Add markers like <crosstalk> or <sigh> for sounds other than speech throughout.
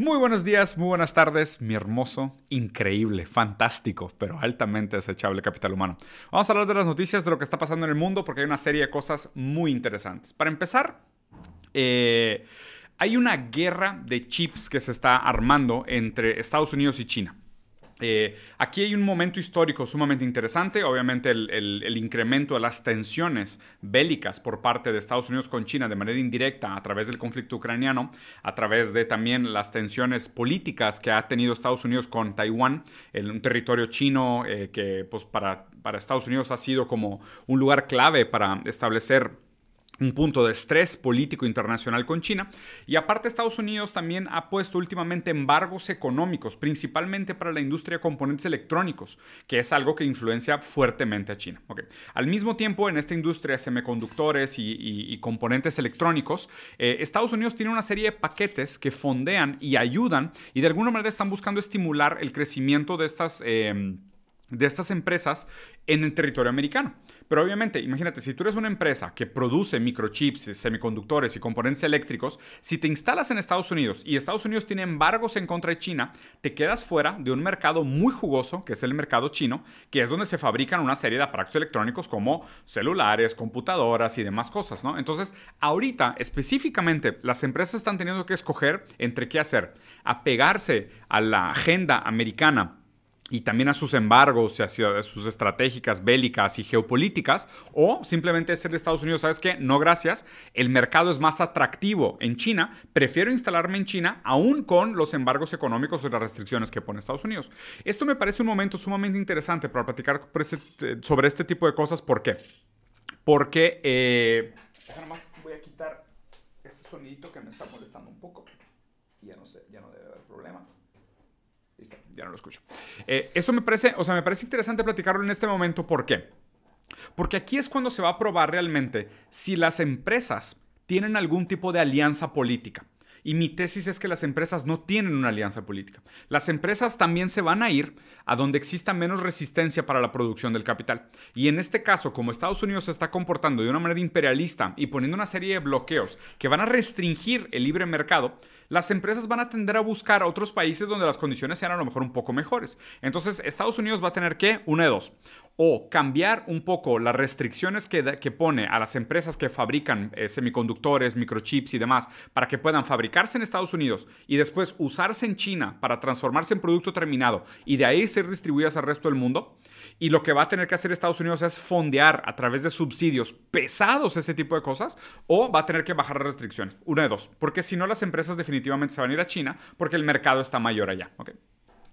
Muy buenos días, muy buenas tardes, mi hermoso, increíble, fantástico, pero altamente desechable capital humano. Vamos a hablar de las noticias de lo que está pasando en el mundo porque hay una serie de cosas muy interesantes. Para empezar, eh, hay una guerra de chips que se está armando entre Estados Unidos y China. Eh, aquí hay un momento histórico sumamente interesante, obviamente el, incremento de las tensiones bélicas por parte de Estados Unidos con China de manera indirecta a través del conflicto ucraniano, a través de también las tensiones políticas que ha tenido Estados Unidos con Taiwán, un territorio chino eh, que pues, para, para Estados Unidos ha sido como un lugar clave para establecer un punto de estrés político internacional con China. Y aparte Estados Unidos también ha puesto últimamente embargos económicos, principalmente para la industria de componentes electrónicos, que es algo que influencia fuertemente a China. Al mismo tiempo, en esta industria de semiconductores y, componentes electrónicos, eh, Estados Unidos tiene una serie de paquetes que fondean y ayudan y de alguna manera están buscando estimular el crecimiento de estas... Eh, de estas empresas en el territorio americano. Pero obviamente, imagínate, si tú eres una empresa que produce microchips, semiconductores y componentes eléctricos, si te instalas en Estados Unidos y Estados Unidos tiene embargos en contra de China, te quedas fuera de un mercado muy jugoso, que es el mercado chino, que es donde se fabrican una serie de aparatos electrónicos como celulares, computadoras y demás cosas, ¿no? Entonces, ahorita específicamente las empresas están teniendo que escoger entre qué hacer, apegarse a la agenda americana y también a sus embargos y a sus estratégicas bélicas y geopolíticas, o simplemente ser de Estados Unidos, ¿sabes qué? No, gracias, el mercado es más atractivo en China, prefiero instalarme en China aún con los embargos económicos y las restricciones que pone Estados Unidos. Esto me parece un momento sumamente interesante para platicar sobre este tipo de cosas, ¿por qué? Porque, eh, voy a quitar este sonidito que me está molestando un poco, ya no sé, ya no debe haber problema ya no lo escucho. Eh, eso me parece, o sea, me parece interesante platicarlo en este momento. ¿Por qué? Porque aquí es cuando se va a probar realmente si las empresas tienen algún tipo de alianza política. Y mi tesis es que las empresas no tienen una alianza política. Las empresas también se van a ir a donde exista menos resistencia para la producción del capital. Y en este caso, como Estados Unidos se está comportando de una manera imperialista y poniendo una serie de bloqueos que van a restringir el libre mercado, las empresas van a tender a buscar a otros países donde las condiciones sean a lo mejor un poco mejores. Entonces, Estados Unidos va a tener que, una de dos, o cambiar un poco las restricciones que, pone a las empresas que fabrican eh, semiconductores, microchips y demás, para que puedan fabricarse en Estados Unidos y después usarse en China para transformarse en producto terminado y de ahí ser distribuidas al resto del mundo. Y lo que va a tener que hacer Estados Unidos es fondear a través de subsidios pesados ese tipo de cosas o va a tener que bajar las restricciones. Una de dos. Porque si no, las empresas definitivamente se van a ir a China porque el mercado está mayor allá.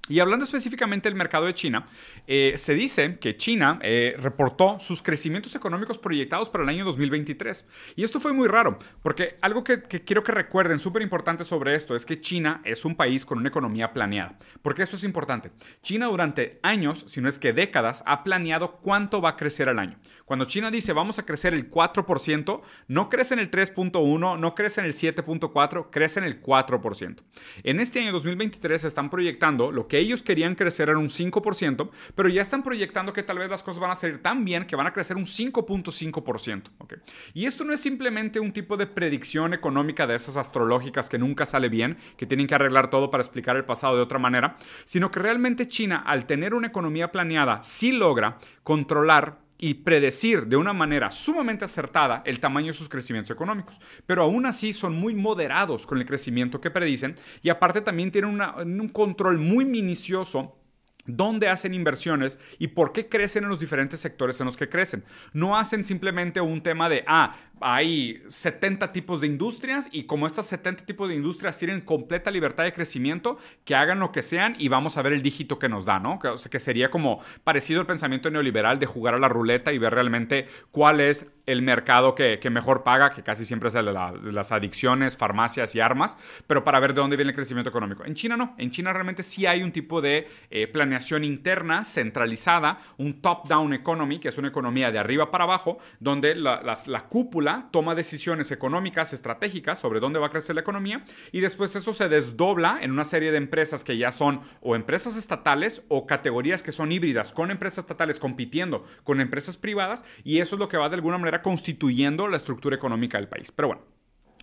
Y hablando específicamente del mercado de China, eh, se dice que China eh, reportó sus crecimientos económicos proyectados para el año 2023. Y esto fue muy raro, porque algo que, quiero que recuerden, súper importante sobre esto, es que China es un país con una economía planeada. ¿Por qué esto es importante? China durante años, si no es que décadas, ha planeado cuánto va a crecer al año. Cuando China dice vamos a crecer el 4%, no crece en el 3.1, no crece en el 7.4, crece en el 4%. En este año 2023 se están proyectando lo que ellos querían crecer en un 5%, pero ya están proyectando que tal vez las cosas van a salir tan bien que van a crecer un 5.5%. ¿okay? Y esto no es simplemente un tipo de predicción económica de esas astrológicas que nunca sale bien, que tienen que arreglar todo para explicar el pasado de otra manera, sino que realmente China, al tener una economía planeada, sí logra controlar y predecir de una manera sumamente acertada el tamaño de sus crecimientos económicos. Pero aún así son muy moderados con el crecimiento que predicen y aparte también tienen un control muy minucioso dónde hacen inversiones y por qué crecen en los diferentes sectores en los que crecen. No hacen simplemente un tema de, ah, hay 70 tipos de industrias y como estas 70 tipos de industrias tienen completa libertad de crecimiento, que hagan lo que sean y vamos a ver el dígito que nos da, ¿no? Que, que sería como parecido al pensamiento neoliberal de jugar a la ruleta y ver realmente cuál es el mercado que, mejor paga, que casi siempre es el de, las adicciones, farmacias y armas, pero para ver de dónde viene el crecimiento económico. En China no, en China realmente sí hay un tipo de eh, planeación interna, centralizada, un top-down economy, que es una economía de arriba para abajo, donde la, la cúpula toma decisiones económicas, estratégicas sobre dónde va a crecer la economía, y después eso se desdobla en una serie de empresas que ya son o empresas estatales o categorías que son híbridas, con empresas estatales compitiendo con empresas privadas, y eso es lo que va de alguna manera constituyendo la estructura económica del país. Pero bueno.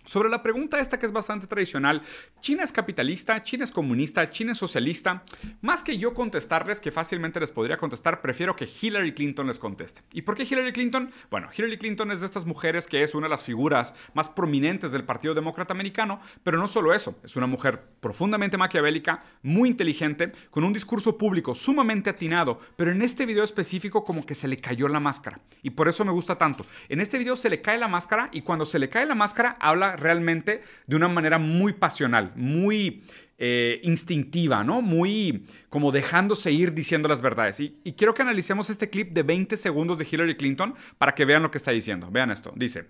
Sobre la pregunta esta que es bastante tradicional, ¿China es capitalista? ¿China es comunista? ¿China es socialista? Más que yo contestarles, que fácilmente les podría contestar, prefiero que Hillary Clinton les conteste. ¿Y por qué Hillary Clinton? Bueno, Hillary Clinton es de estas mujeres que es una de las figuras más prominentes del Partido Demócrata Americano, pero no solo eso, es una mujer profundamente maquiavélica, muy inteligente, con un discurso público sumamente atinado, pero en este video específico como que se le cayó la máscara. Y por eso me gusta tanto. En este video se le cae la máscara y cuando se le cae la máscara habla realmente de una manera muy pasional, muy eh, instintiva, ¿no? Muy como dejándose ir diciendo las verdades. Y, y quiero que analicemos este clip de 20 segundos de Hillary Clinton para que vean lo que está diciendo. Vean esto. Dice.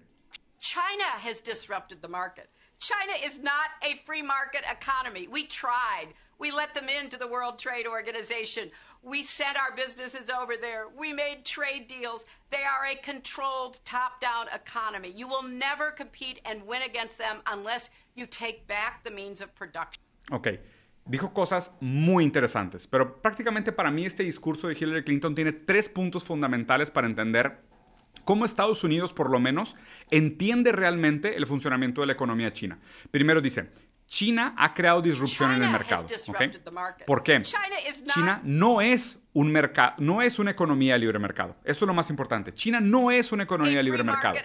China has disrupted the market. China is not a free market economy. We tried. We let them into the World Trade Organization. We sent our businesses over there. We made trade deals. They are a controlled top down economy. You will never compete and win against them unless you take back the means of production. Ok. Dijo cosas muy interesantes, pero prácticamente para mí este discurso de Hillary Clinton tiene tres puntos fundamentales para entender cómo Estados Unidos, por lo menos, entiende realmente el funcionamiento de la economía china. Primero dice, China ha creado disrupción en el mercado. ¿Por qué? China no es un mercado, no es una economía de libre mercado. Eso es lo más importante. China no es una economía de libre mercado.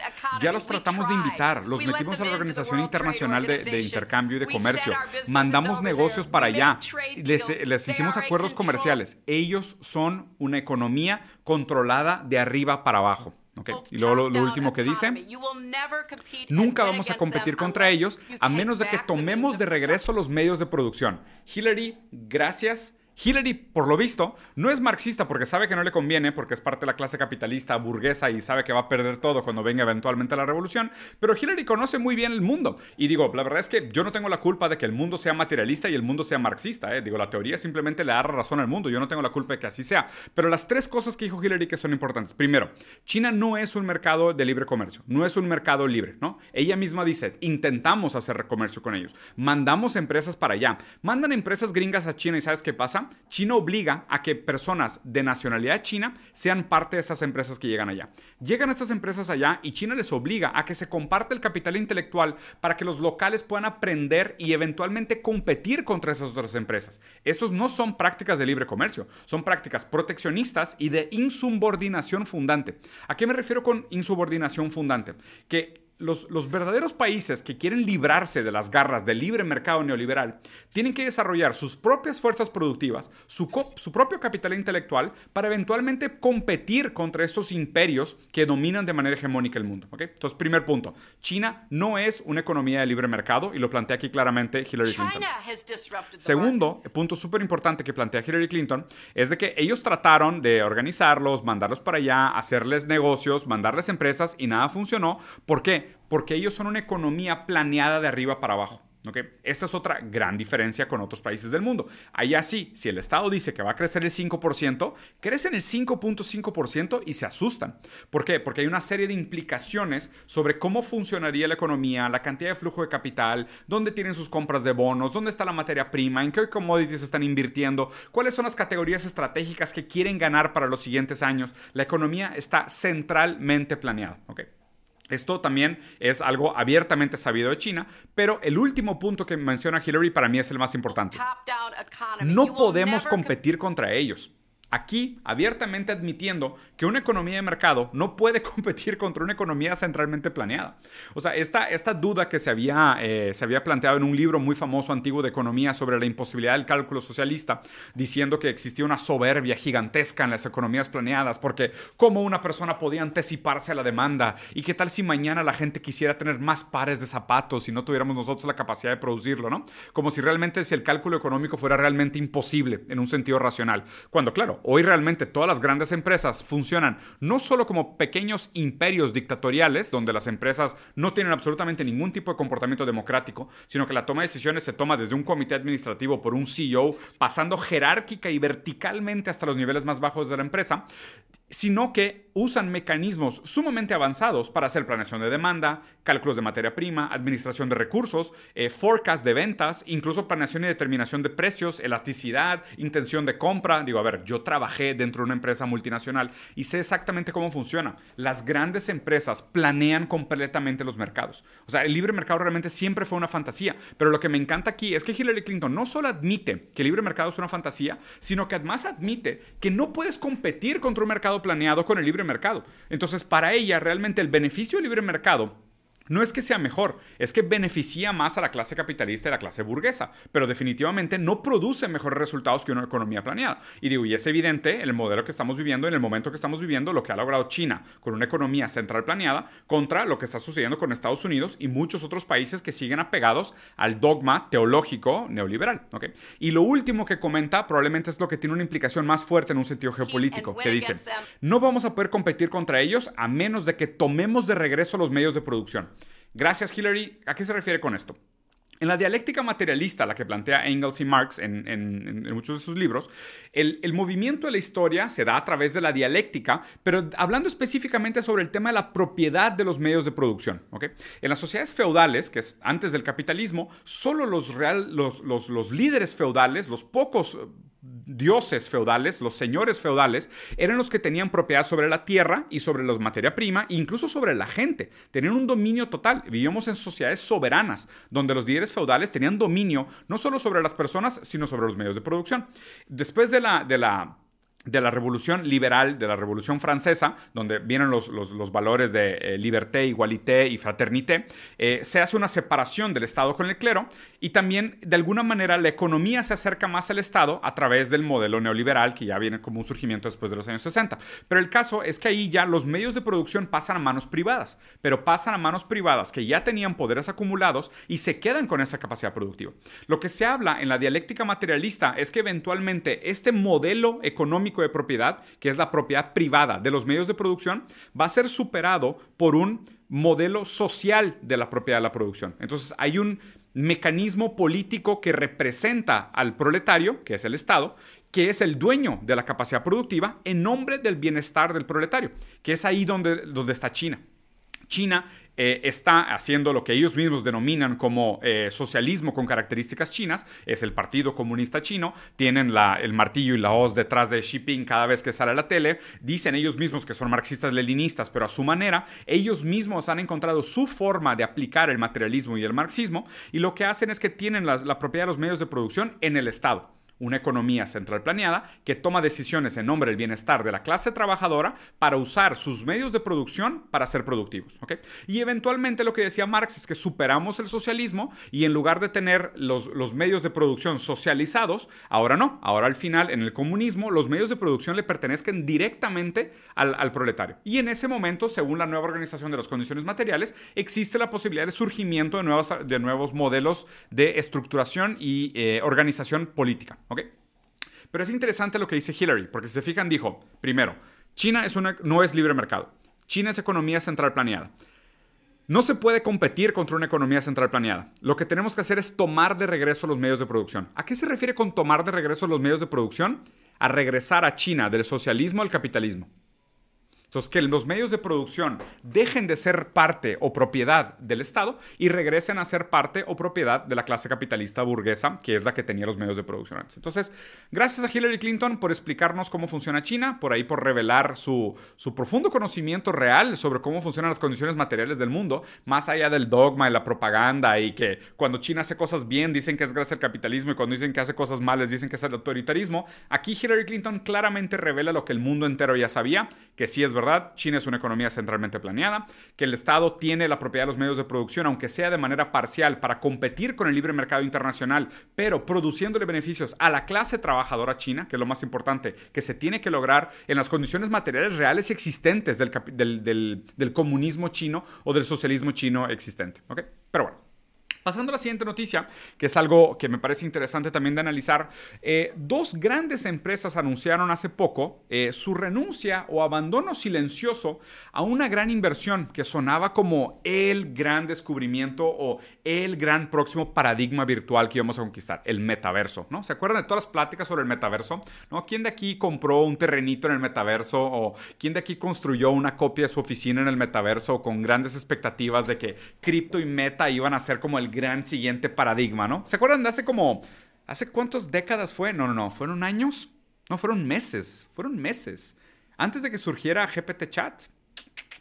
Ya los tratamos de invitar, los metimos a la Organización Internacional de, Intercambio y de Comercio, mandamos negocios para allá, les, les hicimos acuerdos comerciales. Ellos son una economía controlada de arriba para abajo. Y luego lo, último que dice, nunca vamos a competir contra ellos a menos de que tomemos de regreso los medios de producción. Hillary, gracias Hillary, por lo visto, no es marxista porque sabe que no le conviene, porque es parte de la clase capitalista burguesa y sabe que va a perder todo cuando venga eventualmente la revolución, pero Hillary conoce muy bien el mundo. Y digo, la verdad es que yo no tengo la culpa de que el mundo sea materialista y el mundo sea marxista. ¿eh? Digo, la teoría simplemente le da razón al mundo, yo no tengo la culpa de que así sea. Pero las tres cosas que dijo Hillary que son importantes. Primero, China no es un mercado de libre comercio, no es un mercado libre, ¿no? Ella misma dice, intentamos hacer comercio con ellos, mandamos empresas para allá, mandan empresas gringas a China y ¿sabes qué pasa? China obliga a que personas de nacionalidad china sean parte de esas empresas que llegan allá. Llegan estas empresas allá y China les obliga a que se comparte el capital intelectual para que los locales puedan aprender y eventualmente competir contra esas otras empresas. Estos no son prácticas de libre comercio, son prácticas proteccionistas y de insubordinación fundante. ¿A qué me refiero con insubordinación fundante? Que los, verdaderos países que quieren librarse de las garras del libre mercado neoliberal tienen que desarrollar sus propias fuerzas productivas, su, su, propio capital intelectual, para eventualmente competir contra estos imperios que dominan de manera hegemónica el mundo. Entonces, primer punto, China no es una economía de libre mercado y lo plantea aquí claramente Hillary Clinton. Segundo, punto súper importante que plantea Hillary Clinton, es de que ellos trataron de organizarlos, mandarlos para allá, hacerles negocios, mandarles empresas y nada funcionó. ¿Por qué? Porque ellos son una economía planeada de arriba para abajo. ¿okay? Esta es otra gran diferencia con otros países del mundo. Allá sí, si el Estado dice que va a crecer el 5%, crecen el 5.5% y se asustan. ¿Por qué? Porque hay una serie de implicaciones sobre cómo funcionaría la economía, la cantidad de flujo de capital, dónde tienen sus compras de bonos, dónde está la materia prima, en qué commodities están invirtiendo, cuáles son las categorías estratégicas que quieren ganar para los siguientes años. La economía está centralmente planeada. ¿okay? Esto también es algo abiertamente sabido de China, pero el último punto que menciona Hillary para mí es el más importante. No podemos competir contra ellos. Aquí, abiertamente admitiendo que una economía de mercado no puede <laughs> competir contra una economía centralmente planeada. O sea, esta, esta duda que se había, eh, se había planteado en un libro muy famoso antiguo de economía sobre la imposibilidad del cálculo socialista, diciendo que existía una soberbia gigantesca en las economías planeadas, porque cómo una persona podía anticiparse a la demanda y qué tal si mañana la gente quisiera tener más pares de zapatos y no tuviéramos nosotros la capacidad de producirlo, ¿no? Como si realmente si el cálculo económico fuera realmente imposible en un sentido racional. Cuando, claro, hoy realmente todas las grandes empresas funcionan no solo como pequeños imperios dictatoriales, donde las empresas no tienen absolutamente ningún tipo de comportamiento democrático, sino que la toma de decisiones se toma desde un comité administrativo por un CEO, pasando jerárquica y verticalmente hasta los niveles más bajos de la empresa, sino que usan mecanismos sumamente avanzados para hacer planeación de demanda, cálculos de materia prima, administración de recursos, eh, forecast de ventas, incluso planeación y determinación de precios, elasticidad, intención de compra. Digo, a ver, yo trabajé dentro de una empresa multinacional y sé exactamente cómo funciona. Las grandes empresas planean completamente los mercados. O sea, el libre mercado realmente siempre fue una fantasía, pero lo que me encanta aquí es que Hillary Clinton no solo admite que el libre mercado es una fantasía, sino que además admite que no puedes competir contra un mercado planeado con el libre mercado. Entonces, para ella, realmente el beneficio del libre mercado no es que sea mejor, es que beneficia más a la clase capitalista y a la clase burguesa, pero definitivamente no produce mejores resultados que una economía planeada. Y digo, y es evidente en el modelo que estamos viviendo, en el momento que estamos viviendo, lo que ha logrado China con una economía central planeada contra lo que está sucediendo con Estados Unidos y muchos otros países que siguen apegados al dogma teológico neoliberal. ¿okay? Y lo último que comenta probablemente es lo que tiene una implicación más fuerte en un sentido geopolítico, que dice, no vamos a poder competir contra ellos a menos de que tomemos de regreso los medios de producción. Gracias, Hillary. ¿A qué se refiere con esto? En la dialéctica materialista, la que plantea Engels y Marx en, muchos de sus libros, el, movimiento de la historia se da a través de la dialéctica, pero hablando específicamente sobre el tema de la propiedad de los medios de producción. En las sociedades feudales, que es antes del capitalismo, solo los, líderes feudales, los pocos dioses feudales, los señores feudales, eran los que tenían propiedad sobre la tierra y sobre la materia prima, incluso sobre la gente. Tenían un dominio total. Vivíamos en sociedades soberanas, donde los líderes feudales tenían dominio no solo sobre las personas, sino sobre los medios de producción. Después de la, de la de la revolución liberal, de la revolución francesa, donde vienen los, los, valores de eh, liberté, igualité y fraternité, eh, se hace una separación del Estado con el clero y también de alguna manera la economía se acerca más al Estado a través del modelo neoliberal que ya viene como un surgimiento después de los años 60. Pero el caso es que ahí ya los medios de producción pasan a manos privadas, pero pasan a manos privadas que ya tenían poderes acumulados y se quedan con esa capacidad productiva. Lo que se habla en la dialéctica materialista es que eventualmente este modelo económico de propiedad, que es la propiedad privada de los medios de producción, va a ser superado por un modelo social de la propiedad de la producción. Entonces hay un mecanismo político que representa al proletario, que es el Estado, que es el dueño de la capacidad productiva en nombre del bienestar del proletario, que es ahí donde, donde está China. China eh, está haciendo lo que ellos mismos denominan como eh, socialismo con características chinas, es el Partido Comunista Chino, tienen el martillo y la hoz detrás de Xi Jinping cada vez que sale a la tele, dicen ellos mismos que son marxistas-leninistas, pero a su manera, ellos mismos han encontrado su forma de aplicar el materialismo y el marxismo, y lo que hacen es que tienen la propiedad de los medios de producción en el Estado una economía central planeada que toma decisiones en nombre del bienestar de la clase trabajadora para usar sus medios de producción para ser productivos. Y eventualmente lo que decía Marx es que superamos el socialismo y en lugar de tener los, medios de producción socializados, ahora no, ahora al final en el comunismo los medios de producción le pertenezcan directamente al, proletario. Y en ese momento, según la nueva organización de las condiciones materiales, existe la posibilidad de surgimiento de, nuevos, de nuevos modelos de estructuración y eh, organización política. ¿Ok? Pero es interesante lo que dice Hillary, porque si se fijan, dijo, primero, China es una, no es libre mercado. China es economía central planeada. No se puede competir contra una economía central planeada. Lo que tenemos que hacer es tomar de regreso los medios de producción. ¿A qué se refiere con tomar de regreso los medios de producción? A regresar a China del socialismo al capitalismo. Entonces, que los medios de producción dejen de ser parte o propiedad del Estado y regresen a ser parte o propiedad de la clase capitalista burguesa, que es la que tenía los medios de producción antes. Entonces, gracias a Hillary Clinton por explicarnos cómo funciona China, por ahí por revelar su, su profundo conocimiento real sobre cómo funcionan las condiciones materiales del mundo, más allá del dogma y la propaganda y que cuando China hace cosas bien dicen que es gracias al capitalismo y cuando dicen que hace cosas malas dicen que es el autoritarismo. Aquí Hillary Clinton claramente revela lo que el mundo entero ya sabía, que sí es verdad, China es una economía centralmente planeada, que el Estado tiene la propiedad de los medios de producción, aunque sea de manera parcial, para competir con el libre mercado internacional, pero produciéndole beneficios a la clase trabajadora china, que es lo más importante, que se tiene que lograr en las condiciones materiales reales existentes del, comunismo chino o del socialismo chino existente. Pero bueno. Pasando a la siguiente noticia, que es algo que me parece interesante también de analizar, eh, dos grandes empresas anunciaron hace poco eh, su renuncia o abandono silencioso a una gran inversión que sonaba como el gran descubrimiento o el gran próximo paradigma virtual que íbamos a conquistar, el metaverso, ¿no? ¿Se acuerdan de todas las pláticas sobre el metaverso? ¿No? ¿Quién de aquí compró un terrenito en el metaverso o quién de aquí construyó una copia de su oficina en el metaverso con grandes expectativas de que cripto y meta iban a ser como el gran siguiente paradigma, ¿no? ¿Se acuerdan de hace como, hace cuántas décadas fue? No, no, no, fueron años, no, fueron meses, fueron meses. Antes de que surgiera GPT Chat.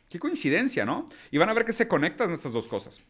Qué coincidencia, ¿no? Y van a ver que se conectan estas dos cosas.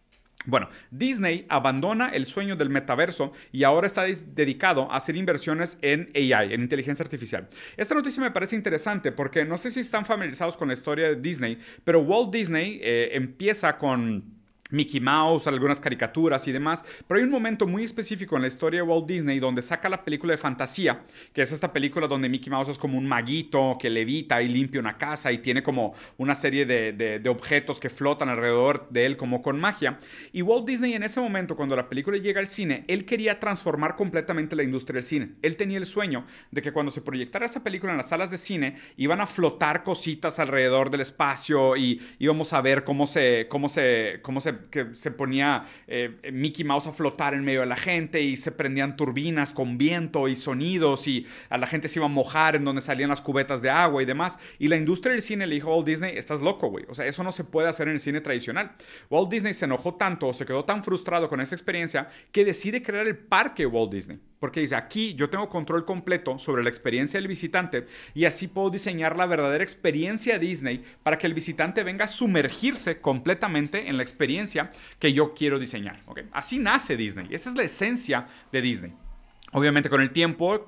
Bueno, Disney abandona el sueño del metaverso y ahora está dedicado a hacer inversiones en AI, en inteligencia artificial. Esta noticia me parece interesante porque no sé si están familiarizados con la historia de Disney, pero Walt Disney eh, empieza con Mickey Mouse, algunas caricaturas y demás, pero hay un momento muy específico en la historia de Walt Disney donde saca la película de fantasía, que es esta película donde Mickey Mouse es como un maguito que levita y limpia una casa y tiene como una serie de, objetos que flotan alrededor de él como con magia. Y Walt Disney en ese momento, cuando la película llega al cine, él quería transformar completamente la industria del cine. Él tenía el sueño de que cuando se proyectara esa película en las salas de cine, iban a flotar cositas alrededor del espacio y íbamos a ver cómo se, cómo se, cómo se que se ponía eh, Mickey Mouse a flotar en medio de la gente y se prendían turbinas con viento y sonidos y a la gente se iba a mojar en donde salían las cubetas de agua y demás. Y la industria del cine le dijo a Walt Disney, estás loco, güey. O sea, eso no se puede hacer en el cine tradicional. Walt Disney se enojó tanto, se quedó tan frustrado con esa experiencia que decide crear el parque Walt Disney. Porque dice, aquí yo tengo control completo sobre la experiencia del visitante y así puedo diseñar la verdadera experiencia Disney para que el visitante venga a sumergirse completamente en la experiencia que yo quiero diseñar. Así nace Disney. Esa es la esencia de Disney. Obviamente con el tiempo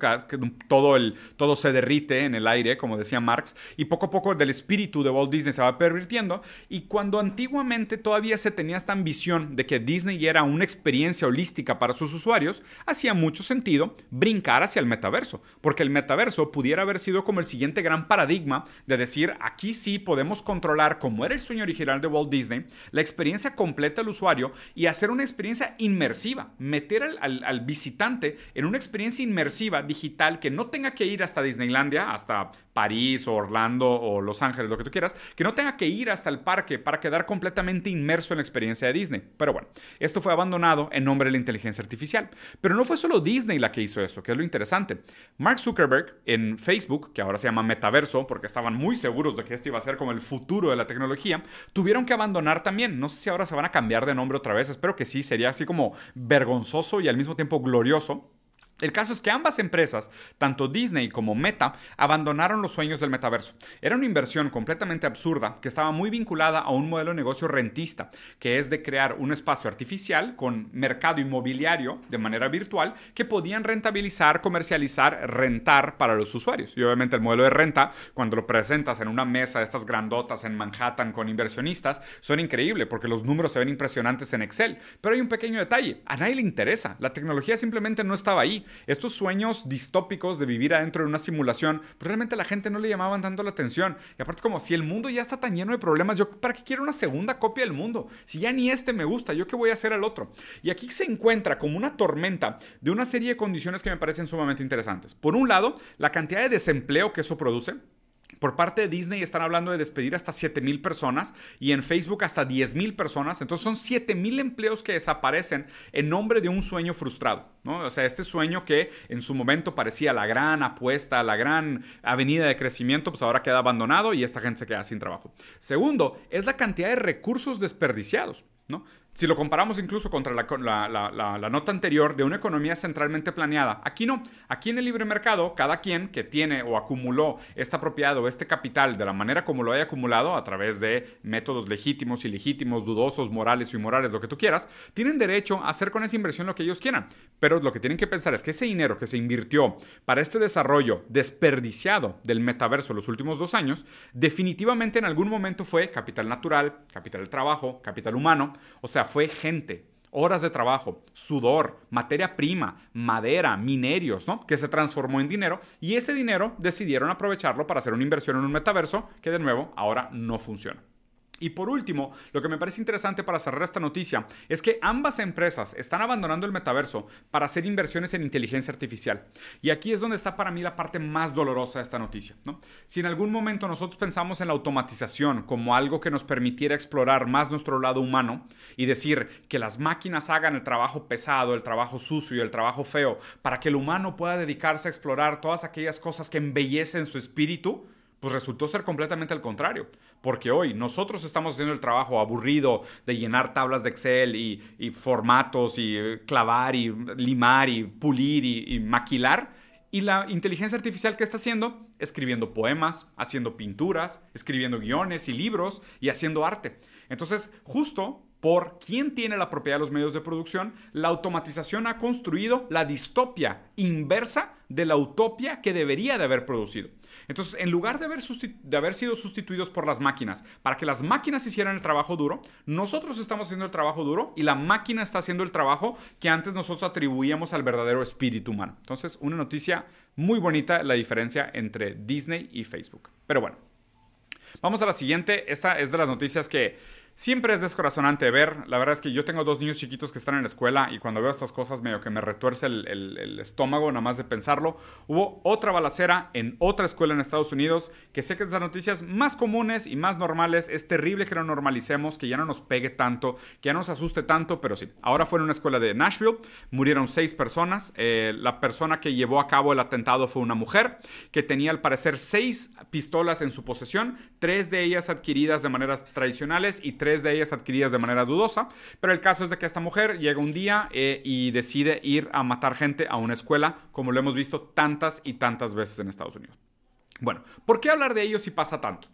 todo, el, todo se derrite en el aire, como decía Marx, y poco a poco del espíritu de Walt Disney se va pervirtiendo. Y cuando antiguamente todavía se tenía esta ambición de que Disney era una experiencia holística para sus usuarios, hacía mucho sentido brincar hacia el metaverso, porque el metaverso pudiera haber sido como el siguiente gran paradigma de decir, aquí sí podemos controlar, como era el sueño original de Walt Disney, la experiencia completa del usuario y hacer una experiencia inmersiva, meter al, al visitante en un una experiencia inmersiva digital que no tenga que ir hasta Disneylandia, hasta París o Orlando o Los Ángeles, lo que tú quieras, que no tenga que ir hasta el parque para quedar completamente inmerso en la experiencia de Disney. Pero bueno, esto fue abandonado en nombre de la inteligencia artificial. Pero no fue solo Disney la que hizo eso, que es lo interesante. Mark Zuckerberg en Facebook, que ahora se llama Metaverso, porque estaban muy seguros de que este iba a ser como el futuro de la tecnología, tuvieron que abandonar también. No sé si ahora se van a cambiar de nombre otra vez, espero que sí, sería así como vergonzoso y al mismo tiempo glorioso el caso es que ambas empresas, tanto Disney como Meta, abandonaron los sueños del metaverso. Era una inversión completamente absurda que estaba muy vinculada a un modelo de negocio rentista, que es de crear un espacio artificial con mercado inmobiliario de manera virtual que podían rentabilizar, comercializar, rentar para los usuarios. Y obviamente el modelo de renta, cuando lo presentas en una mesa de estas grandotas en Manhattan con inversionistas, son increíbles porque los números se ven impresionantes en Excel. Pero hay un pequeño detalle, a nadie le interesa, la tecnología simplemente no estaba ahí estos sueños distópicos de vivir adentro de una simulación, pues realmente a la gente no le llamaban tanto la atención. Y aparte, como si el mundo ya está tan lleno de problemas, yo para qué quiero una segunda copia del mundo. Si ya ni este me gusta, yo qué voy a hacer al otro. Y aquí se encuentra como una tormenta de una serie de condiciones que me parecen sumamente interesantes. Por un lado, la cantidad de desempleo que eso produce. Por parte de Disney están hablando de despedir hasta 7 mil personas y en Facebook hasta 10 mil personas. Entonces son 7 mil empleos que desaparecen en nombre de un sueño frustrado. ¿no? O sea, este sueño que en su momento parecía la gran apuesta, la gran avenida de crecimiento, pues ahora queda abandonado y esta gente se queda sin trabajo. Segundo, es la cantidad de recursos desperdiciados. ¿no? Si lo comparamos incluso contra la, nota anterior de una economía centralmente planeada, aquí no. Aquí en el libre mercado, cada quien que tiene o acumuló esta propiedad o este capital de la manera como lo haya acumulado, a través de métodos legítimos, ilegítimos, dudosos, morales o inmorales, lo que tú quieras, tienen derecho a hacer con esa inversión lo que ellos quieran. Pero lo que tienen que pensar es que ese dinero que se invirtió para este desarrollo desperdiciado del metaverso en los últimos dos años, definitivamente en algún momento fue capital natural, capital trabajo, capital humano, o sea, fue gente, horas de trabajo, sudor, materia prima, madera, minerios, ¿no? Que se transformó en dinero y ese dinero decidieron aprovecharlo para hacer una inversión en un metaverso que de nuevo ahora no funciona. Y por último, lo que me parece interesante para cerrar esta noticia es que ambas empresas están abandonando el metaverso para hacer inversiones en inteligencia artificial. Y aquí es donde está para mí la parte más dolorosa de esta noticia. ¿no? Si en algún momento nosotros pensamos en la automatización como algo que nos permitiera explorar más nuestro lado humano y decir que las máquinas hagan el trabajo pesado, el trabajo sucio y el trabajo feo, para que el humano pueda dedicarse a explorar todas aquellas cosas que embellecen su espíritu, pues resultó ser completamente al contrario. Porque hoy nosotros estamos haciendo el trabajo aburrido de llenar tablas de Excel y, formatos y eh, clavar y limar y pulir y, y maquilar. Y la inteligencia artificial que está haciendo, escribiendo poemas, haciendo pinturas, escribiendo guiones y libros y haciendo arte. Entonces, justo por quién tiene la propiedad de los medios de producción, la automatización ha construido la distopia inversa de la utopia que debería de haber producido. Entonces, en lugar de haber, de haber, sido sustituidos por las máquinas, para que las máquinas hicieran el trabajo duro, nosotros estamos haciendo el trabajo duro y la máquina está haciendo el trabajo que antes nosotros atribuíamos al verdadero espíritu humano. Entonces, una noticia muy bonita la diferencia entre Disney y Facebook. Pero bueno, vamos a la siguiente. Esta es de las noticias que Siempre es descorazonante ver. La verdad es que yo tengo dos niños chiquitos que están en la escuela y cuando veo estas cosas medio que me retuerce el, estómago nada más de pensarlo. Hubo otra balacera en otra escuela en Estados Unidos que sé que es de las noticias más comunes y más normales. Es terrible que lo normalicemos, que ya no nos pegue tanto, que ya no nos asuste tanto, pero sí. Ahora fue en una escuela de Nashville. Murieron seis personas. Eh, la persona que llevó a cabo el atentado fue una mujer que tenía al parecer seis pistolas en su posesión, tres de ellas adquiridas de maneras tradicionales y tres de ellas adquiridas de manera dudosa, pero el caso es de que esta mujer llega un día eh, y decide ir a matar gente a una escuela, como lo hemos visto tantas y tantas veces en Estados Unidos. Bueno, ¿por qué hablar de ello si pasa tanto?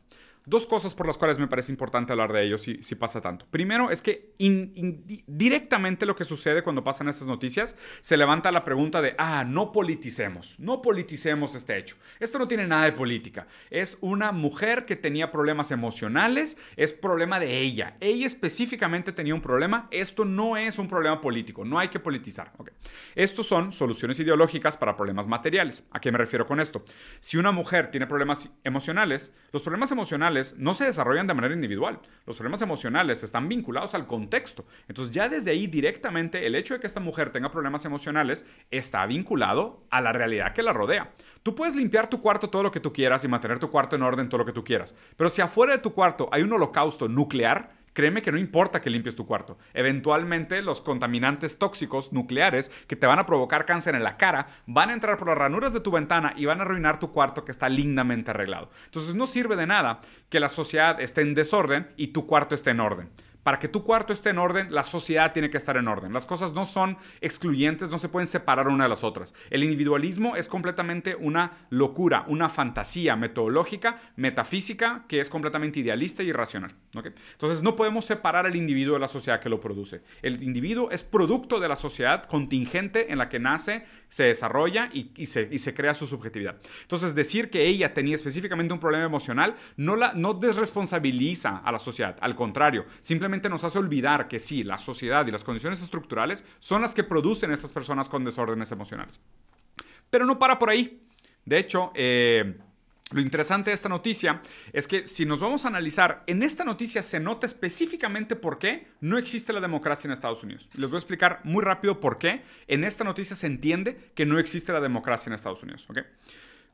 Dos cosas por las cuales me parece importante hablar de ellos si, si pasa tanto. Primero es que directamente lo que sucede cuando pasan estas noticias, se levanta la pregunta de, ah, no politicemos, no politicemos este hecho. Esto no tiene nada de política. Es una mujer que tenía problemas emocionales, es problema de ella. Ella específicamente tenía un problema. Esto no es un problema político, no hay que politizar. Okay. Estos son soluciones ideológicas para problemas materiales. ¿A qué me refiero con esto? Si una mujer tiene problemas emocionales, los problemas emocionales no se desarrollan de manera individual. Los problemas emocionales están vinculados al contexto. Entonces ya desde ahí directamente el hecho de que esta mujer tenga problemas emocionales está vinculado a la realidad que la rodea. Tú puedes limpiar tu cuarto todo lo que tú quieras y mantener tu cuarto en orden todo lo que tú quieras. Pero si afuera de tu cuarto hay un holocausto nuclear, créeme que no importa que limpies tu cuarto. Eventualmente los contaminantes tóxicos nucleares que te van a provocar cáncer en la cara van a entrar por las ranuras de tu ventana y van a arruinar tu cuarto que está lindamente arreglado. Entonces no sirve de nada que la sociedad esté en desorden y tu cuarto esté en orden para que tu cuarto esté en orden, la sociedad tiene que estar en orden. Las cosas no son excluyentes, no se pueden separar una de las otras. El individualismo es completamente una locura, una fantasía metodológica, metafísica, que es completamente idealista y irracional. Entonces no podemos separar al individuo de la sociedad que lo produce. El individuo es producto de la sociedad contingente en la que nace, se desarrolla y, se, y se, crea su subjetividad. Entonces decir que ella tenía específicamente un problema emocional no, la, no desresponsabiliza a la sociedad, al contrario, simplemente nos hace olvidar que sí, la sociedad y las condiciones estructurales son las que producen a esas personas con desórdenes emocionales. Pero no para por ahí. De hecho, eh, lo interesante de esta noticia es que si nos vamos a analizar, en esta noticia se nota específicamente por qué no existe la democracia en Estados Unidos. Les voy a explicar muy rápido por qué en esta noticia se entiende que no existe la democracia en Estados Unidos. ¿okay?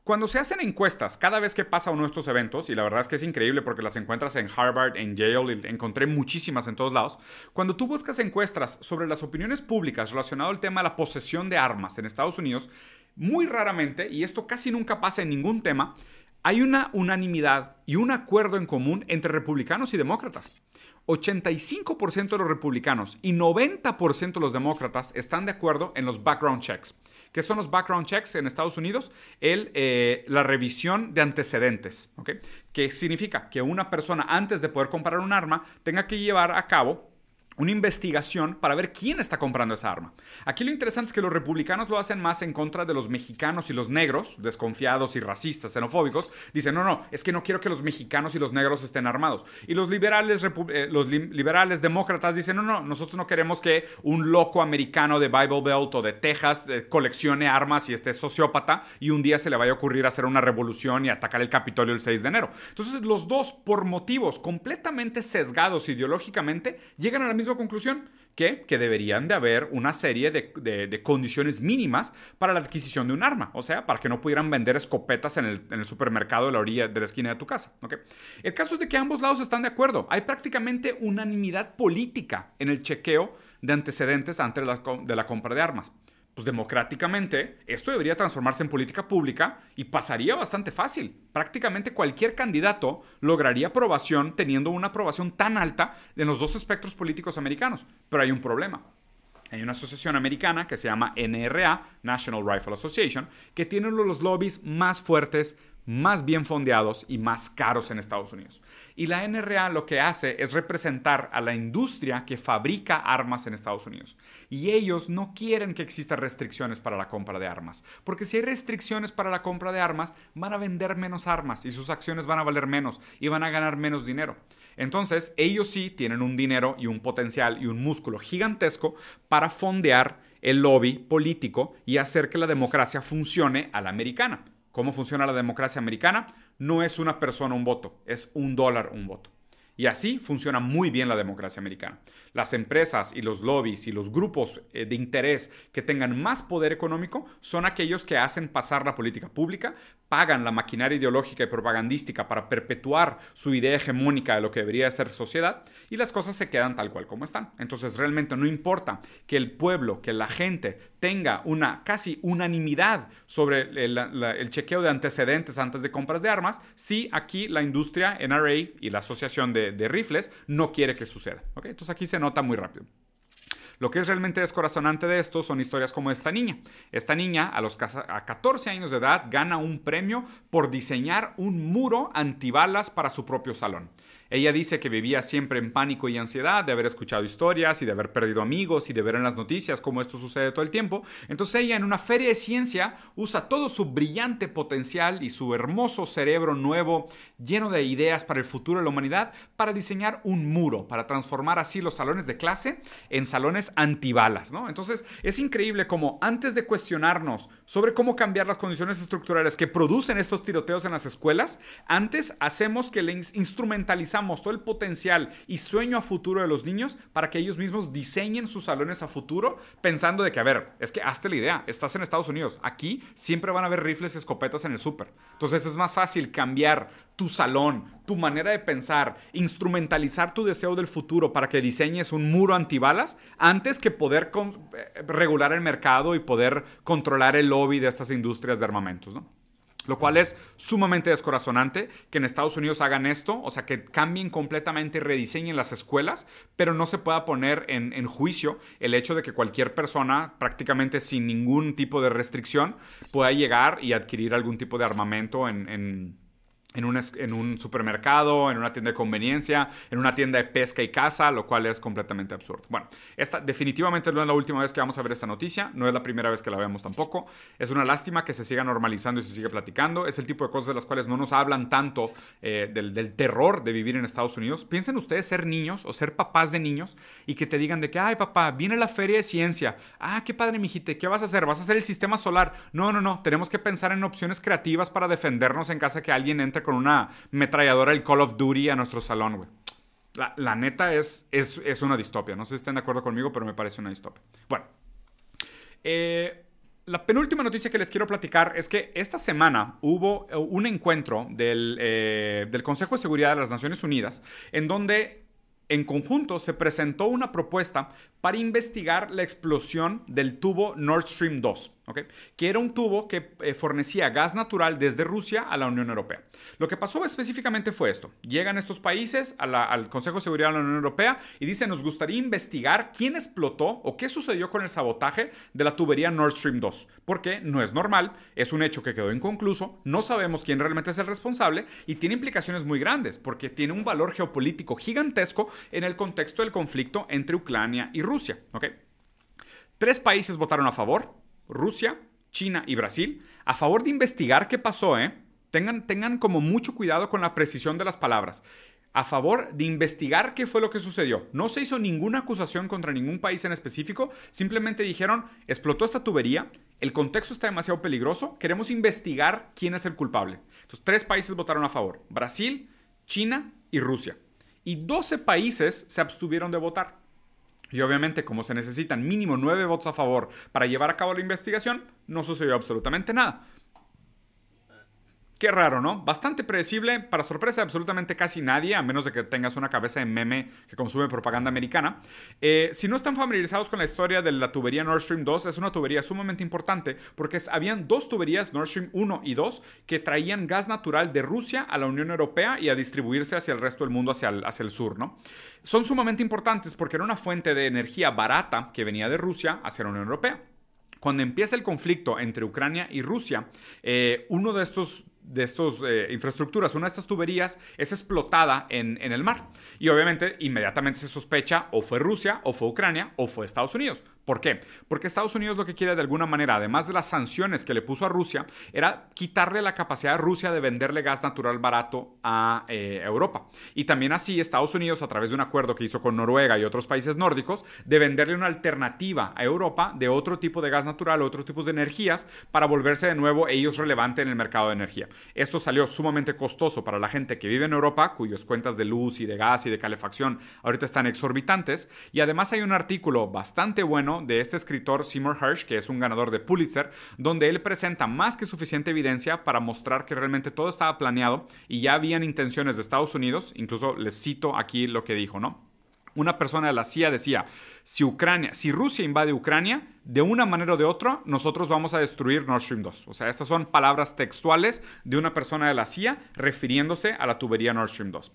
Cuando se hacen encuestas, cada vez que pasa uno de estos eventos, y la verdad es que es increíble porque las encuentras en Harvard, en Yale, encontré muchísimas en todos lados, cuando tú buscas encuestas sobre las opiniones públicas relacionado al tema de la posesión de armas en Estados Unidos, muy raramente, y esto casi nunca pasa en ningún tema, hay una unanimidad y un acuerdo en común entre republicanos y demócratas. 85% de los republicanos y 90% de los demócratas están de acuerdo en los background checks. ¿Qué son los background checks en Estados Unidos? El, eh, la revisión de antecedentes. ¿okay? ¿Qué significa? Que una persona antes de poder comprar un arma tenga que llevar a cabo una investigación para ver quién está comprando esa arma. Aquí lo interesante es que los republicanos lo hacen más en contra de los mexicanos y los negros, desconfiados y racistas, xenofóbicos. Dicen, no, no, es que no quiero que los mexicanos y los negros estén armados. Y los liberales, eh, los liberales demócratas dicen, no, no, nosotros no queremos que un loco americano de Bible Belt o de Texas eh, coleccione armas y esté sociópata y un día se le vaya a ocurrir hacer una revolución y atacar el Capitolio el 6 de enero. Entonces los dos, por motivos completamente sesgados ideológicamente, llegan a la misma conclusión, que, que deberían de haber una serie de, condiciones mínimas para la adquisición de un arma, o sea, para que no pudieran vender escopetas en el, supermercado de la orilla de la esquina de tu casa. El caso es de que ambos lados están de acuerdo. Hay prácticamente unanimidad política en el chequeo de antecedentes antes de la compra de armas pues democráticamente, esto debería transformarse en política pública y pasaría bastante fácil. Prácticamente cualquier candidato lograría aprobación teniendo una aprobación tan alta en los dos espectros políticos americanos. Pero hay un problema. Hay una asociación americana que se llama NRA, National Rifle Association, que tiene uno de los lobbies más fuertes, más bien fondeados y más caros en Estados Unidos. Y la NRA lo que hace es representar a la industria que fabrica armas en Estados Unidos. Y ellos no quieren que existan restricciones para la compra de armas. Porque si hay restricciones para la compra de armas, van a vender menos armas y sus acciones van a valer menos y van a ganar menos dinero. Entonces, ellos sí tienen un dinero y un potencial y un músculo gigantesco para fondear el lobby político y hacer que la democracia funcione a la americana. ¿Cómo funciona la democracia americana? No es una persona un voto, es un dólar un voto. Y así funciona muy bien la democracia americana. Las empresas y los lobbies y los grupos eh, de interés que tengan más poder económico son aquellos que hacen pasar la política pública, pagan la maquinaria ideológica y propagandística para perpetuar su idea hegemónica de lo que debería ser sociedad y las cosas se quedan tal cual como están. Entonces realmente no importa que el pueblo, que la gente tenga una casi unanimidad sobre el, chequeo de antecedentes antes de compras de armas, si aquí la industria NRA y la asociación de rifles, no quiere que suceda. Entonces aquí se nota muy rápido. Lo que es realmente descorazonante de esto son historias como esta niña. Esta niña, a los a 14 años de edad, gana un premio por diseñar un muro antibalas para su propio salón. Ella dice que vivía siempre en pánico y ansiedad de haber escuchado historias y de haber perdido amigos y de ver en las noticias cómo esto sucede todo el tiempo. Entonces ella en una feria de ciencia usa todo su brillante potencial y su hermoso cerebro nuevo lleno de ideas para el futuro de la humanidad para diseñar un muro, para transformar así los salones de clase en salones antibalas, ¿no? Entonces es increíble como antes de cuestionarnos sobre cómo cambiar las condiciones estructurales que producen estos tiroteos en las escuelas, antes hacemos que le instrumentalizamos todo el potencial y sueño a futuro de los niños para que ellos mismos diseñen sus salones a futuro pensando de que, a ver, es que hazte la idea, estás en Estados Unidos, aquí siempre van a haber rifles y escopetas en el súper. Entonces es más fácil cambiar tu salón, tu manera de pensar, instrumentalizar tu deseo del futuro para que diseñes un muro antibalas antes que poder eh, regular el mercado y poder controlar el lobby de estas industrias de armamentos, ¿no? Lo cual es sumamente descorazonante que en Estados Unidos hagan esto, o sea, que cambien completamente y rediseñen las escuelas, pero no se pueda poner en, juicio el hecho de que cualquier persona, prácticamente sin ningún tipo de restricción, pueda llegar y adquirir algún tipo de armamento en en un, en un, supermercado, en una tienda de conveniencia, en una tienda de pesca y caza, lo cual es completamente absurdo. Bueno, esta definitivamente no es la última vez que vamos a ver esta noticia, no es la primera vez que la vemos tampoco. Es una lástima que se siga normalizando y se siga platicando. Es el tipo de cosas de las cuales no nos hablan tanto eh, del, del, terror de vivir en Estados Unidos. Piensen ustedes ser niños o ser papás de niños y que te digan de que, ay papá, viene la feria de ciencia. Ah, qué padre, mijite, ¿qué vas a hacer? ¿Vas a hacer el sistema solar? No, no, no, tenemos que pensar en opciones creativas para defendernos en caso de que alguien entre con una metralladora el Call of Duty a nuestro salón, güey. La, neta es, es, es, una distopia. No sé si estén de acuerdo conmigo, pero me parece una distopia. Bueno. Eh, la penúltima noticia que les quiero platicar es que esta semana hubo eh, un encuentro del, eh, del Consejo de Seguridad de las Naciones Unidas en donde en conjunto se presentó una propuesta para investigar la explosión del tubo Nord Stream 2. Que era un tubo que eh, fornecía gas natural desde Rusia a la Unión Europea. Lo que pasó específicamente fue esto. Llegan estos países al Consejo de Seguridad de la Unión Europea y dicen, nos gustaría investigar quién explotó o qué sucedió con el sabotaje de la tubería Nord Stream 2, porque no es normal, es un hecho que quedó inconcluso, no sabemos quién realmente es el responsable y tiene implicaciones muy grandes, porque tiene un valor geopolítico gigantesco en el contexto del conflicto entre Ucrania y Rusia. Tres países votaron a favor, Rusia, China y Brasil, a favor de investigar qué pasó, ¿eh? Tengan, tengan como mucho cuidado con la precisión de las palabras. A favor de investigar qué fue lo que sucedió. No se hizo ninguna acusación contra ningún país en específico, simplemente dijeron, explotó esta tubería, el contexto está demasiado peligroso, queremos investigar quién es el culpable. Entonces, tres países votaron a favor, Brasil, China y Rusia. Y 12 países se abstuvieron de votar. Y obviamente, como se necesitan mínimo nueve votos a favor para llevar a cabo la investigación, no sucedió absolutamente nada. Qué raro, ¿no? Bastante predecible, para sorpresa de absolutamente casi nadie, a menos de que tengas una cabeza de meme que consume propaganda americana. Eh, si no están familiarizados con la historia de la tubería Nord Stream 2, es una tubería sumamente importante porque habían dos tuberías, Nord Stream 1 y 2, que traían gas natural de Rusia a la Unión Europea y a distribuirse hacia el resto del mundo, hacia el, hacia el sur, ¿no? Son sumamente importantes porque era una fuente de energía barata que venía de Rusia hacia la Unión Europea. Cuando empieza el conflicto entre Ucrania y Rusia, eh, uno de estos de estas eh, infraestructuras, una de estas tuberías es explotada en, en, el mar. Y obviamente inmediatamente se sospecha o fue Rusia, o fue Ucrania, o fue Estados Unidos. ¿Por qué? Porque Estados Unidos lo que quiere de alguna manera, además de las sanciones que le puso a Rusia, era quitarle la capacidad a Rusia de venderle gas natural barato a eh, Europa. Y también así Estados Unidos, a través de un acuerdo que hizo con Noruega y otros países nórdicos, de venderle una alternativa a Europa de otro tipo de gas natural, otros tipos de energías, para volverse de nuevo ellos relevantes en el mercado de energía. Esto salió sumamente costoso para la gente que vive en Europa, cuyas cuentas de luz y de gas y de calefacción ahorita están exorbitantes. Y además hay un artículo bastante bueno de este escritor Seymour Hersh, que es un ganador de Pulitzer, donde él presenta más que suficiente evidencia para mostrar que realmente todo estaba planeado y ya habían intenciones de Estados Unidos, incluso les cito aquí lo que dijo, ¿no? Una persona de la CIA decía, si Ucrania, si Rusia invade Ucrania, de una manera o de otra, nosotros vamos a destruir Nord Stream 2. O sea, estas son palabras textuales de una persona de la CIA refiriéndose a la tubería Nord Stream 2.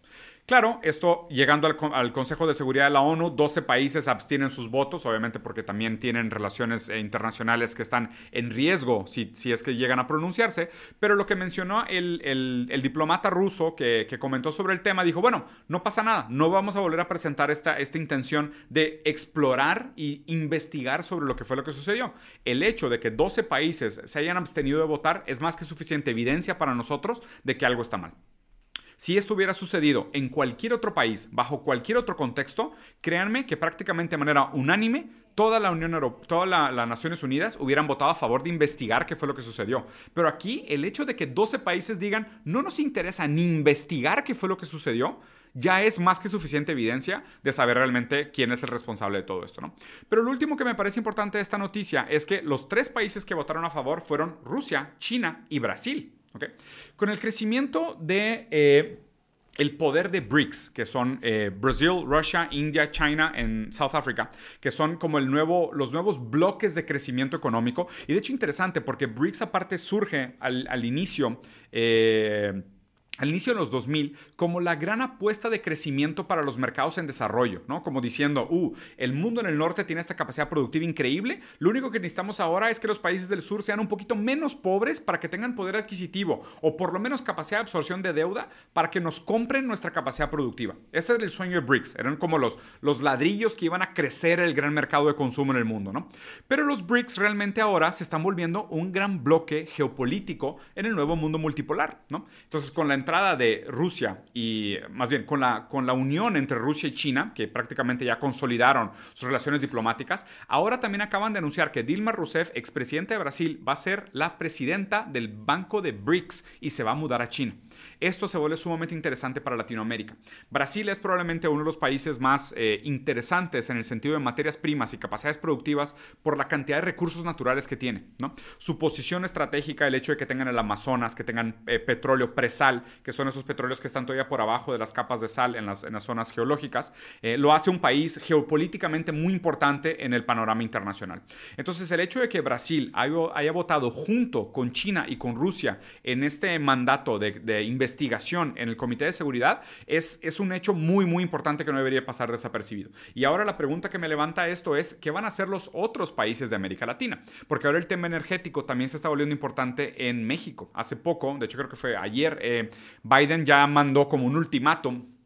Claro, esto llegando al, Consejo de Seguridad de la ONU, 12 países abstienen sus votos, obviamente porque también tienen relaciones eh, internacionales que están en riesgo si, si es que llegan a pronunciarse, pero lo que mencionó el, diplomata ruso que, comentó sobre el tema, dijo, bueno, no pasa nada, no vamos a volver a presentar esta, esta intención de explorar e investigar sobre lo que fue lo que sucedió. El hecho de que 12 países se hayan abstenido de votar es más que suficiente evidencia para nosotros de que algo está mal. Si esto hubiera sucedido en cualquier otro país, bajo cualquier otro contexto, créanme que prácticamente de manera unánime toda la Unión Europea, todas las Naciones Unidas hubieran votado a favor de investigar qué fue lo que sucedió. Pero aquí el hecho de que 12 países digan no nos interesa ni investigar qué fue lo que sucedió, ya es más que suficiente evidencia de saber realmente quién es el responsable de todo esto, ¿no? Pero lo último que me parece importante de esta noticia es que los tres países que votaron a favor fueron Rusia, China y Brasil. Con el crecimiento de... Eh, el poder de BRICS, que son eh, Brasil, Russia, India, China en South Africa, que son como el nuevo, los nuevos bloques de crecimiento económico. Y de hecho interesante porque BRICS aparte surge al, inicio. Eh, al inicio de los 2000 como la gran apuesta de crecimiento para los mercados en desarrollo, ¿no? Como diciendo, uh, el mundo en el norte tiene esta capacidad productiva increíble, lo único que necesitamos ahora es que los países del sur sean un poquito menos pobres para que tengan poder adquisitivo o por lo menos capacidad de absorción de deuda para que nos compren nuestra capacidad productiva. Ese era el sueño de BRICS, eran como los, los ladrillos que iban a crecer el gran mercado de consumo en el mundo, ¿no? Pero los BRICS realmente ahora se están volviendo un gran bloque geopolítico en el nuevo mundo multipolar, ¿no? Entonces, con la entrada de Rusia y más bien con la, con la unión entre Rusia y China, que prácticamente ya consolidaron sus relaciones diplomáticas, ahora también acaban de anunciar que Dilma Rousseff, expresidenta de Brasil, va a ser la presidenta del Banco de BRICS y se va a mudar a China. Esto se vuelve sumamente interesante para Latinoamérica. Brasil es probablemente uno de los países más eh, interesantes en el sentido de materias primas y capacidades productivas por la cantidad de recursos naturales que tiene. ¿no? Su posición estratégica, el hecho de que tengan el Amazonas, que tengan eh, petróleo presal, que son esos petróleos que están todavía por abajo de las capas de sal en las, en las zonas geológicas, eh, lo hace un país geopolíticamente muy importante en el panorama internacional. Entonces, el hecho de que Brasil haya, votado junto con China y con Rusia en este mandato de, investigación en el Comité de Seguridad es, es un hecho muy, muy importante que no debería pasar desapercibido. Y ahora la pregunta que me levanta esto es, ¿qué van a hacer los otros países de América Latina? Porque ahora el tema energético también se está volviendo importante en México. Hace poco, de hecho creo que fue ayer, eh, Biden ya mandó como un ultimátum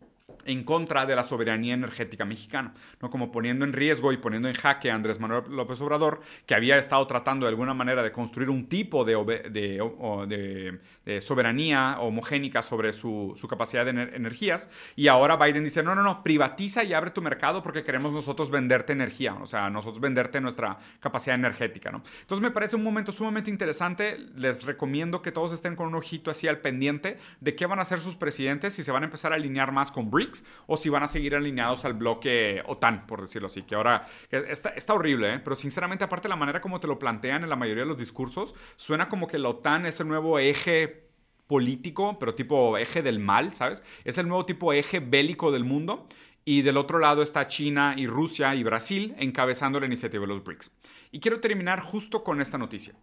en contra de la soberanía energética mexicana, ¿no? como poniendo en riesgo y poniendo en jaque a Andrés Manuel López Obrador, que había estado tratando de alguna manera de construir un tipo de, soberanía homogénica sobre su, capacidad de energías, y ahora Biden dice, no, no, no, privatiza y abre tu mercado porque queremos nosotros venderte energía, o sea, nosotros venderte nuestra capacidad energética. ¿no? Entonces me parece un momento sumamente interesante, les recomiendo que todos estén con un ojito así al pendiente de qué van a hacer sus presidentes, si se van a empezar a alinear más con BRICS, o si van a seguir alineados al bloque OTAN, por decirlo así, que ahora está, está horrible, ¿eh? pero sinceramente aparte la manera como te lo plantean en la mayoría de los discursos, suena como que la OTAN es el nuevo eje político, pero tipo eje del mal, ¿sabes? Es el nuevo tipo eje bélico del mundo. Y del otro lado está China y Rusia y Brasil encabezando la iniciativa de los BRICS. Y quiero terminar justo con esta noticia.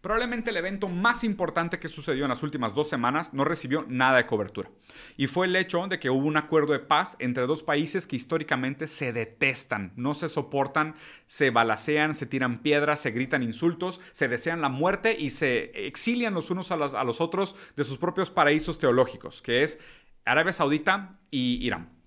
Probablemente el evento más importante que sucedió en las últimas dos semanas no recibió nada de cobertura. Y fue el hecho de que hubo un acuerdo de paz entre dos países que históricamente se detestan, no se soportan, se balacean, se tiran piedras, se gritan insultos, se desean la muerte y se exilian los unos a los, a los otros de sus propios paraísos teológicos, que es Arabia Saudita y Irán.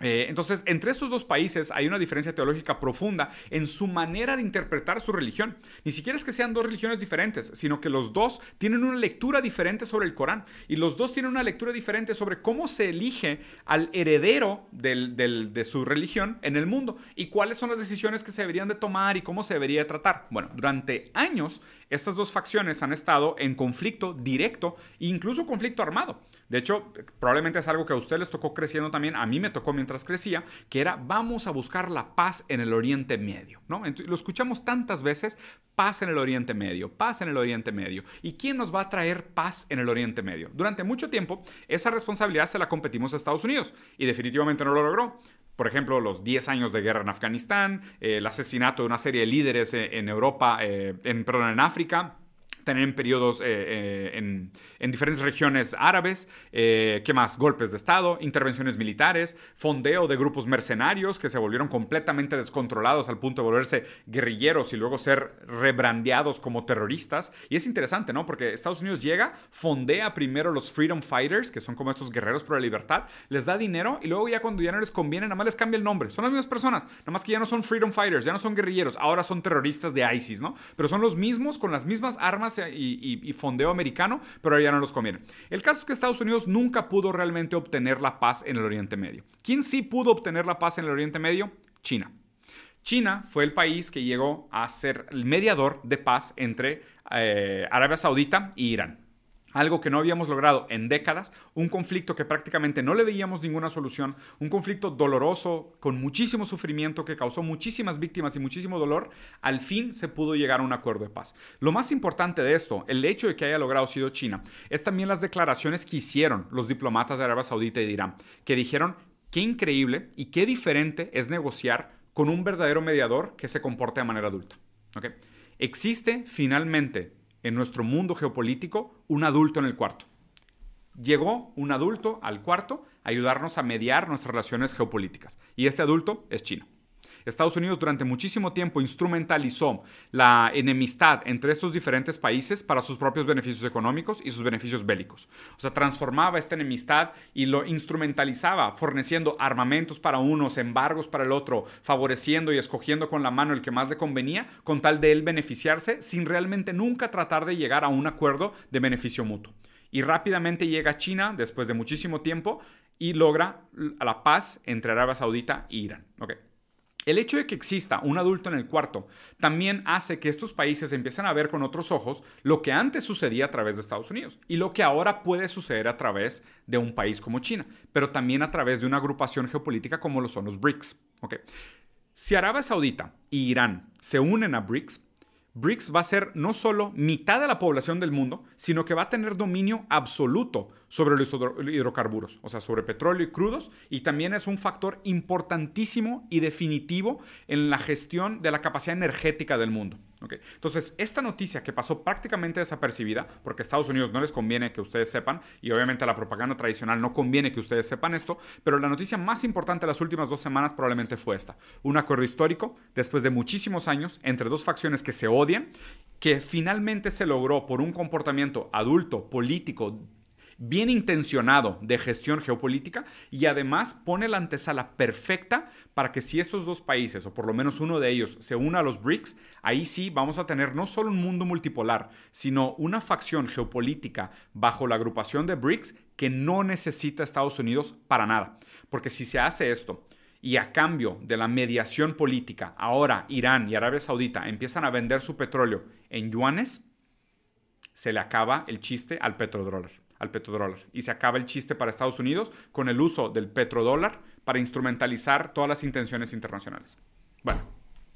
Eh, entonces, entre estos dos países hay una diferencia teológica profunda en su manera de interpretar su religión. Ni siquiera es que sean dos religiones diferentes, sino que los dos tienen una lectura diferente sobre el Corán y los dos tienen una lectura diferente sobre cómo se elige al heredero de su religión en el mundo y cuáles son las decisiones que se deberían de tomar y cómo se debería tratar. Bueno, durante años estas dos facciones han estado en conflicto directo e incluso conflicto armado. De hecho, probablemente es algo que a ustedes les tocó creciendo también, a mí me tocó mientras que era vamos a buscar la paz en el Oriente Medio. ¿no? lo escuchamos tantas veces, paz en el Oriente Medio, paz en el Oriente Medio. ¿Y quién nos va a traer paz en el Oriente Medio? Durante mucho tiempo, esa responsabilidad se la competimos a Estados Unidos y definitivamente no lo logró por ejemplo, los 10 años de guerra en Afganistán, el asesinato de una serie de líderes eh, en Europa, eh, en, perdón, en África, tener periodos eh, eh, en, en, diferentes regiones árabes, eh, ¿qué más? Golpes de Estado, intervenciones militares, fondeo de grupos mercenarios que se volvieron completamente descontrolados al punto de volverse guerrilleros y luego ser rebrandeados como terroristas. Y es interesante, ¿no? Porque Estados Unidos llega, fondea primero los Freedom Fighters, que son como estos guerreros por la libertad, les da dinero y luego ya cuando ya no les conviene, nada más les cambia el nombre. Son las mismas personas, nada más que ya no son Freedom Fighters, ya no son guerrilleros, ahora son terroristas de ISIS, ¿no? Pero son los mismos con las mismas armas y, fondeo americano, pero ya no los conviene. El caso es que Estados Unidos nunca pudo realmente obtener la paz en el Oriente Medio. ¿Quién sí pudo obtener la paz en el Oriente Medio? China. China fue el país que llegó a ser el mediador de paz entre eh, Arabia Saudita y Irán algo que no habíamos logrado en décadas, un conflicto que prácticamente no le veíamos ninguna solución, un conflicto doloroso, con muchísimo sufrimiento, que causó muchísimas víctimas y muchísimo dolor, al fin se pudo llegar a un acuerdo de paz. Lo más importante de esto, el hecho de que haya logrado sido China, es también las declaraciones que hicieron los diplomatas de Arabia Saudita y de Irán, que dijeron qué increíble y qué diferente es negociar con un verdadero mediador que se comporte de manera adulta. Existe finalmente en nuestro mundo geopolítico un adulto en el cuarto. Llegó un adulto al cuarto a ayudarnos a mediar nuestras relaciones geopolíticas. Y este adulto es China. Estados Unidos durante muchísimo tiempo instrumentalizó la enemistad entre estos diferentes países para sus propios beneficios económicos y sus beneficios bélicos. O sea, transformaba esta enemistad y lo instrumentalizaba, forneciendo armamentos para unos, embargos para el otro, favoreciendo y escogiendo con la mano el que más le convenía, con tal de él beneficiarse, sin realmente nunca tratar de llegar a un acuerdo de beneficio mutuo. Y rápidamente llega China, después de muchísimo tiempo, y logra la paz entre Arabia Saudita e Irán. Okay. El hecho de que exista un adulto en el cuarto también hace que estos países empiecen a ver con otros ojos lo que antes sucedía a través de Estados Unidos y lo que ahora puede suceder a través de un país como China, pero también a través de una agrupación geopolítica como lo son los BRICS. Si Arabia Saudita y Irán se unen a BRICS, BRICS va a ser no solo mitad de la población del mundo, sino que va a tener dominio absoluto sobre los hidrocarburos, o sea, sobre petróleo y crudos, y también es un factor importantísimo y definitivo en la gestión de la capacidad energética del mundo. Entonces, esta noticia que pasó prácticamente desapercibida, porque a Estados Unidos no les conviene que ustedes sepan, y obviamente a la propaganda tradicional no conviene que ustedes sepan esto, pero la noticia más importante de las últimas dos semanas probablemente fue esta. Un acuerdo histórico, después de muchísimos años, entre dos facciones que se odian, que finalmente se logró por un comportamiento adulto, político, bien intencionado de gestión geopolítica y además pone la antesala perfecta para que si estos dos países, o por lo menos uno de ellos, se una a los BRICS, ahí sí vamos a tener no solo un mundo multipolar, sino una facción geopolítica bajo la agrupación de BRICS que no necesita Estados Unidos para nada. Porque si se hace esto, y a cambio de la mediación política, ahora Irán y Arabia Saudita empiezan a vender su petróleo en yuanes, se le acaba el chiste al petrodólar al petrodólar. Y se acaba el chiste para Estados Unidos con el uso del petrodólar para instrumentalizar todas las intenciones internacionales. Bueno,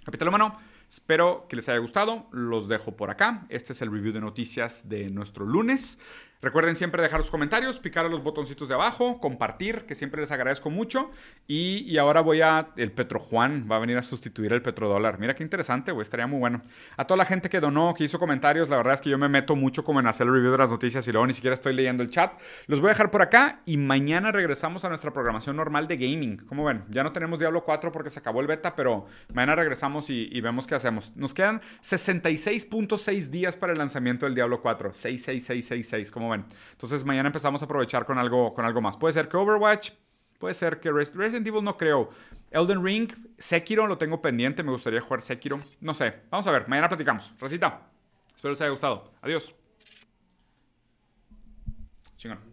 capítulo humano, espero que les haya gustado. Los dejo por acá. Este es el review de noticias de nuestro lunes. Recuerden siempre dejar sus comentarios, picar a los botoncitos de abajo, compartir, que siempre les agradezco mucho. Y, ahora voy a. El Petro Juan va a venir a sustituir el petrodólar. Mira qué interesante, güey, estaría muy bueno. A toda la gente que donó, que hizo comentarios, la verdad es que yo me meto mucho como en hacer el review de las noticias y luego ni siquiera estoy leyendo el chat. Los voy a dejar por acá y mañana regresamos a nuestra programación normal de gaming. Como ven, ya no tenemos Diablo 4 porque se acabó el beta, pero mañana regresamos y, y vemos qué hacemos. Nos quedan 66.6 días para el lanzamiento del Diablo 4. 66666, como ven. Entonces mañana empezamos a aprovechar con algo, con algo más. Puede ser que Overwatch, puede ser que Resident Evil no creo. Elden Ring, Sekiro lo tengo pendiente, me gustaría jugar Sekiro. No sé, vamos a ver, mañana platicamos. Recita, espero les haya gustado. Adiós. Chingón.